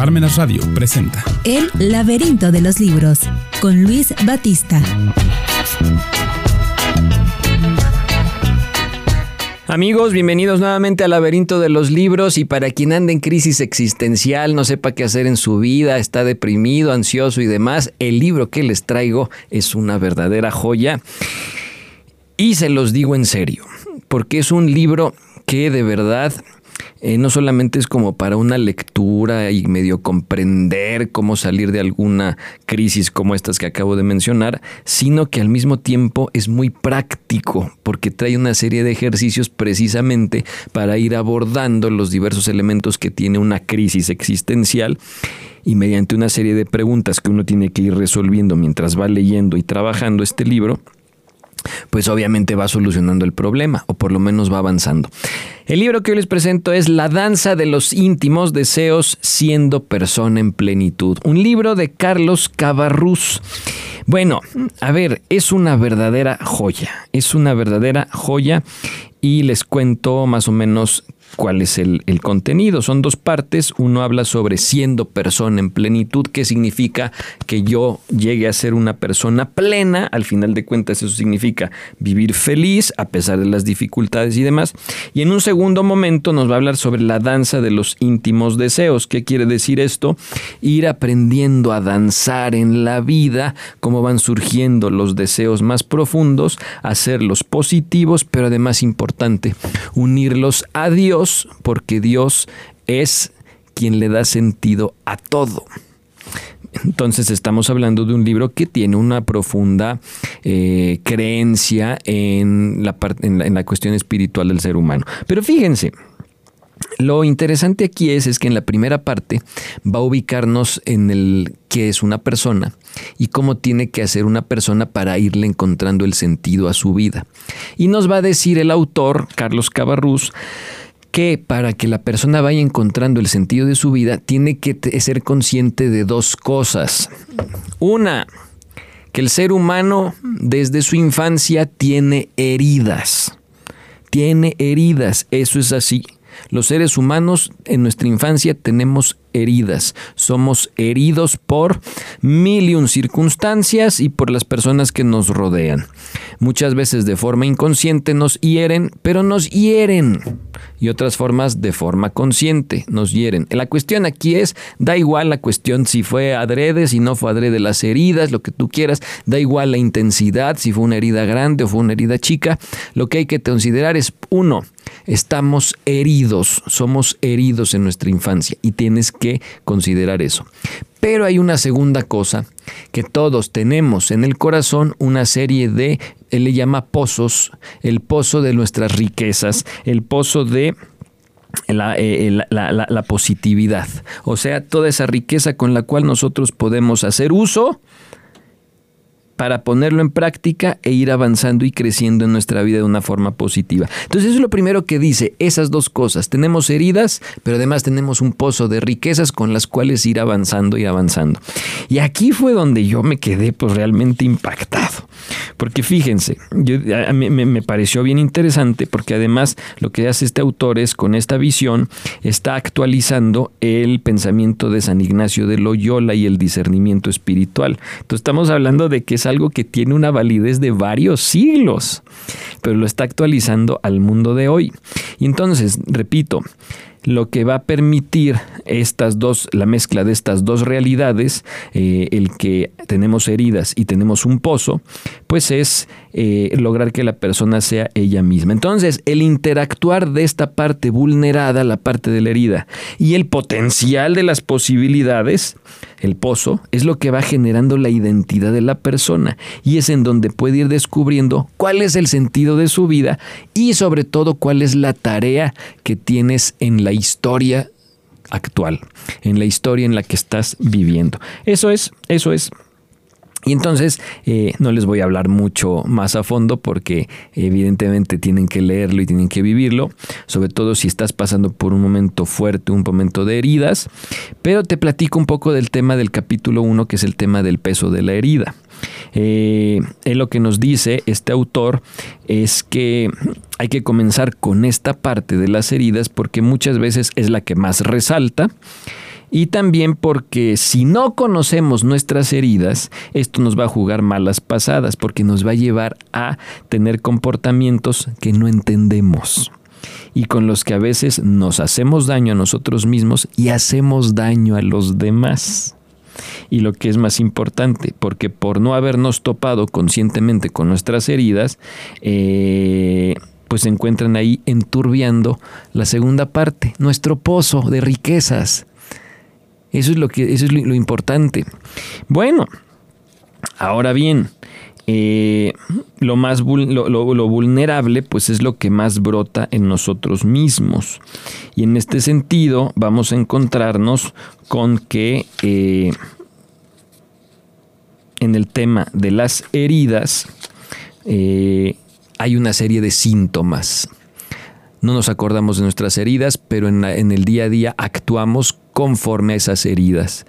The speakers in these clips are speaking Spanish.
Parmenas Radio presenta El laberinto de los libros con Luis Batista. Amigos, bienvenidos nuevamente al laberinto de los libros y para quien anda en crisis existencial, no sepa qué hacer en su vida, está deprimido, ansioso y demás, el libro que les traigo es una verdadera joya y se los digo en serio, porque es un libro que de verdad eh, no solamente es como para una lectura y medio comprender cómo salir de alguna crisis como estas que acabo de mencionar, sino que al mismo tiempo es muy práctico porque trae una serie de ejercicios precisamente para ir abordando los diversos elementos que tiene una crisis existencial y mediante una serie de preguntas que uno tiene que ir resolviendo mientras va leyendo y trabajando este libro, pues obviamente va solucionando el problema o por lo menos va avanzando. El libro que hoy les presento es La danza de los íntimos deseos siendo persona en plenitud, un libro de Carlos Cabarrús. Bueno, a ver, es una verdadera joya, es una verdadera joya y les cuento más o menos cuál es el, contenido. Son dos partes. Uno habla sobre siendo persona en plenitud, que significa que yo llegue a ser una persona plena. Al final de cuentas eso significa vivir feliz a pesar de las dificultades y demás. Y en un segundo momento nos va a hablar sobre la danza de los íntimos deseos. ¿Qué quiere decir esto? Ir aprendiendo a danzar en la vida, cómo van surgiendo los deseos más profundos, hacerlos positivos, pero además importante, unirlos a Dios porque Dios es quien le da sentido a todo. Entonces estamos hablando de un libro que tiene una profunda eh, creencia en la, cuestión espiritual del ser humano. Pero fíjense, lo interesante aquí es, es, que en la primera parte va a ubicarnos en el qué es una persona y cómo tiene que hacer una persona para irle encontrando el sentido a su vida. Y nos va a decir el autor, Carlos Cabarrús, que para que la persona vaya encontrando el sentido de su vida, tiene que ser consciente de dos cosas. Una, que el ser humano desde su infancia tiene heridas. Tiene heridas, eso es así. Los seres humanos en nuestra infancia tenemos heridas. Somos heridos por mil y un circunstancias y por las personas que nos rodean. Muchas veces de forma inconsciente nos hieren, pero nos hieren. Y otras formas de forma consciente nos hieren. La cuestión aquí es, da igual la cuestión si fue adrede, si no fue adrede las heridas, lo que tú quieras, da igual la intensidad, si fue una herida grande o fue una herida chica. Lo que hay que considerar es, uno, estamos heridos, somos heridos en nuestra infancia y tienes que considerar eso. Pero hay una segunda cosa que todos tenemos en el corazón, una serie de, él le llama pozos, el pozo de nuestras riquezas, el pozo de la, eh, la, positividad, o sea, toda esa riqueza con la cual nosotros podemos hacer uso para ponerlo en práctica e ir avanzando y creciendo en nuestra vida de una forma positiva. Entonces eso es lo primero que dice, esas dos cosas. Tenemos heridas, pero además tenemos un pozo de riquezas con las cuales ir avanzando y avanzando. Y aquí fue donde yo me quedé pues realmente impactado. Porque fíjense, me pareció bien interesante porque además lo que hace este autor es con esta visión está actualizando el pensamiento de San Ignacio de Loyola y el discernimiento espiritual. Entonces estamos hablando de que esa algo que tiene una validez de varios siglos, pero lo está actualizando al mundo de hoy. Y entonces, repito, lo que va a permitir estas dos, la mezcla de estas dos realidades, eh, el que tenemos heridas y tenemos un pozo, pues es eh, lograr que la persona sea ella misma. Entonces, el interactuar de esta parte vulnerada, la parte de la herida, y el potencial de las posibilidades, el pozo, es lo que va generando la identidad de la persona y es en donde puede ir descubriendo cuál es el sentido de su vida y sobre todo cuál es la tarea que tienes en la historia actual, en la historia en la que estás viviendo. Eso es, eso es. Y entonces eh, no les voy a hablar mucho más a fondo porque evidentemente tienen que leerlo y tienen que vivirlo, sobre todo si estás pasando por un momento fuerte, un momento de heridas, pero te platico un poco del tema del capítulo 1 que es el tema del peso de la herida. Eh, lo que nos dice este autor es que hay que comenzar con esta parte de las heridas porque muchas veces es la que más resalta y también porque si no conocemos nuestras heridas, esto nos va a jugar malas pasadas, porque nos va a llevar a tener comportamientos que no entendemos y con los que a veces nos hacemos daño a nosotros mismos y hacemos daño a los demás. Y lo que es más importante, porque por no habernos topado conscientemente con nuestras heridas, eh, pues se encuentran ahí enturbiando la segunda parte, nuestro pozo de riquezas. Eso es lo que, eso es lo importante. Bueno, ahora bien, eh, lo más lo, vulnerable pues es lo que más brota en nosotros mismos y en este sentido vamos a encontrarnos con que eh, en el tema de las heridas eh, hay una serie de síntomas no nos acordamos de nuestras heridas, pero en, en, el día a día actuamos conforme esas heridas.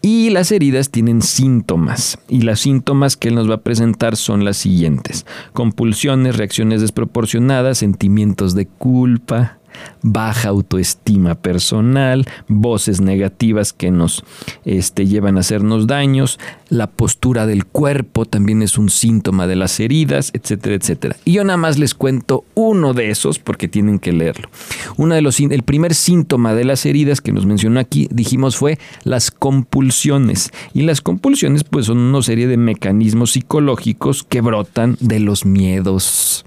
Y las heridas tienen síntomas, y los síntomas que él nos va a presentar son las siguientes. Compulsiones, reacciones desproporcionadas, sentimientos de culpa, baja autoestima personal, voces negativas que nos este, llevan a hacernos daños, la postura del cuerpo también es un síntoma de las heridas, etcétera, etcétera. Y yo nada más les cuento uno de esos porque tienen que leerlo. De los, el primer síntoma de las heridas que nos mencionó aquí, dijimos, fue las compulsiones. Y las compulsiones pues son una serie de mecanismos psicológicos que brotan de los miedos.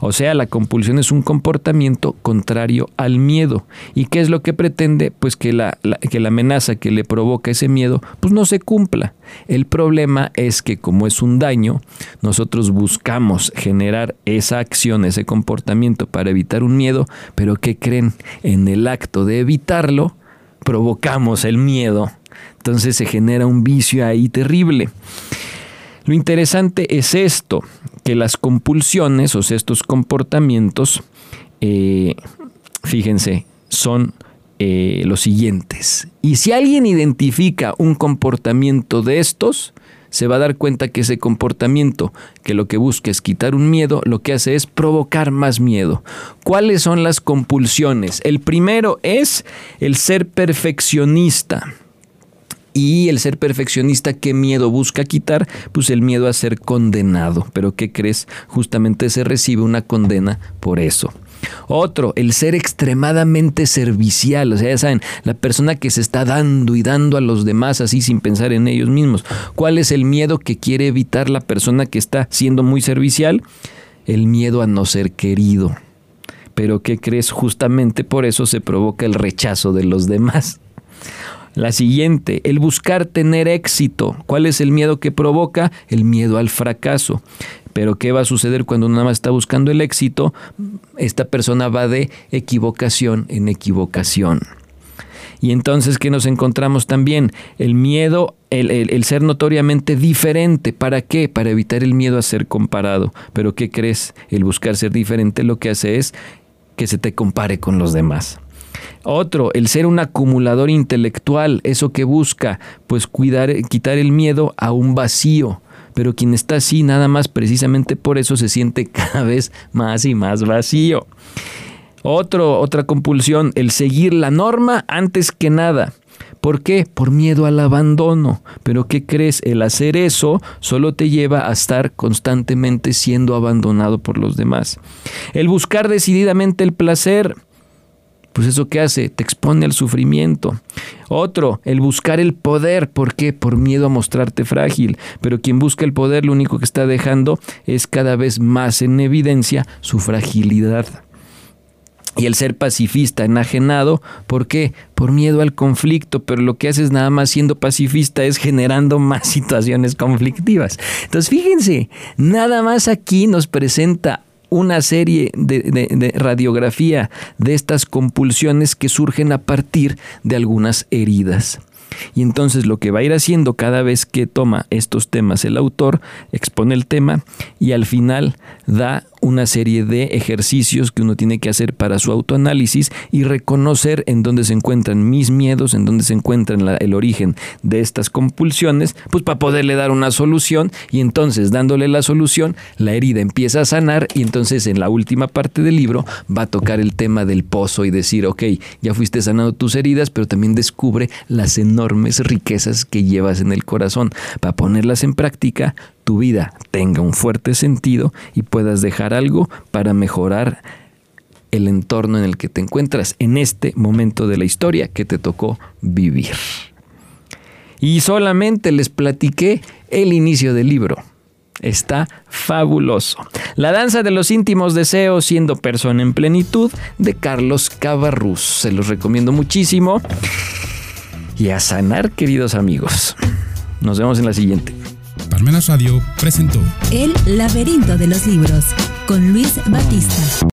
O sea, la compulsión es un comportamiento contrario al miedo. ¿Y qué es lo que pretende? Pues que la, que la amenaza que le provoca ese miedo, pues no se cumpla. El problema es que como es un daño, nosotros buscamos generar esa acción, ese comportamiento para evitar un miedo, pero ¿qué creen? En el acto de evitarlo, provocamos el miedo. Entonces se genera un vicio ahí terrible. Lo interesante es esto, que las compulsiones, o sea, estos comportamientos, eh, fíjense, son eh, los siguientes. Y si alguien identifica un comportamiento de estos, se va a dar cuenta que ese comportamiento, que lo que busca es quitar un miedo, lo que hace es provocar más miedo. ¿Cuáles son las compulsiones? El primero es el ser perfeccionista. Y el ser perfeccionista, ¿qué miedo busca quitar? Pues el miedo a ser condenado. Pero ¿qué crees? Justamente se recibe una condena por eso. Otro, el ser extremadamente servicial. O sea, ya saben, la persona que se está dando y dando a los demás así sin pensar en ellos mismos. ¿Cuál es el miedo que quiere evitar la persona que está siendo muy servicial? El miedo a no ser querido. Pero ¿qué crees? Justamente por eso se provoca el rechazo de los demás. La siguiente, el buscar tener éxito. ¿Cuál es el miedo que provoca? El miedo al fracaso. Pero ¿qué va a suceder cuando uno nada más está buscando el éxito? Esta persona va de equivocación en equivocación. Y entonces, ¿qué nos encontramos también? El miedo, el, el, ser notoriamente diferente. ¿Para qué? Para evitar el miedo a ser comparado. Pero ¿qué crees? El buscar ser diferente lo que hace es que se te compare con los demás. Otro, el ser un acumulador intelectual, eso que busca, pues cuidar, quitar el miedo a un vacío. Pero quien está así, nada más precisamente por eso se siente cada vez más y más vacío. Otro, otra compulsión, el seguir la norma antes que nada. ¿Por qué? Por miedo al abandono. Pero ¿qué crees? El hacer eso solo te lleva a estar constantemente siendo abandonado por los demás. El buscar decididamente el placer pues eso que hace, te expone al sufrimiento. Otro, el buscar el poder, ¿por qué? Por miedo a mostrarte frágil. Pero quien busca el poder lo único que está dejando es cada vez más en evidencia su fragilidad. Y el ser pacifista, enajenado, ¿por qué? Por miedo al conflicto, pero lo que haces nada más siendo pacifista es generando más situaciones conflictivas. Entonces fíjense, nada más aquí nos presenta una serie de, radiografía de estas compulsiones que surgen a partir de algunas heridas. Y entonces lo que va a ir haciendo cada vez que toma estos temas el autor, expone el tema y al final da una serie de ejercicios que uno tiene que hacer para su autoanálisis y reconocer en dónde se encuentran mis miedos, en dónde se encuentra el origen de estas compulsiones, pues para poderle dar una solución y entonces dándole la solución, la herida empieza a sanar y entonces en la última parte del libro va a tocar el tema del pozo y decir, ok, ya fuiste sanando tus heridas, pero también descubre las enormes riquezas que llevas en el corazón. Para ponerlas en práctica, tu vida tenga un fuerte sentido y puedas dejar algo para mejorar el entorno en el que te encuentras en este momento de la historia que te tocó vivir. Y solamente les platiqué el inicio del libro. Está fabuloso. La danza de los íntimos deseos siendo persona en plenitud de Carlos Cabarrús. Se los recomiendo muchísimo. Y a sanar, queridos amigos. Nos vemos en la siguiente. Parmenas Radio presentó El laberinto de los libros con Luis Batista.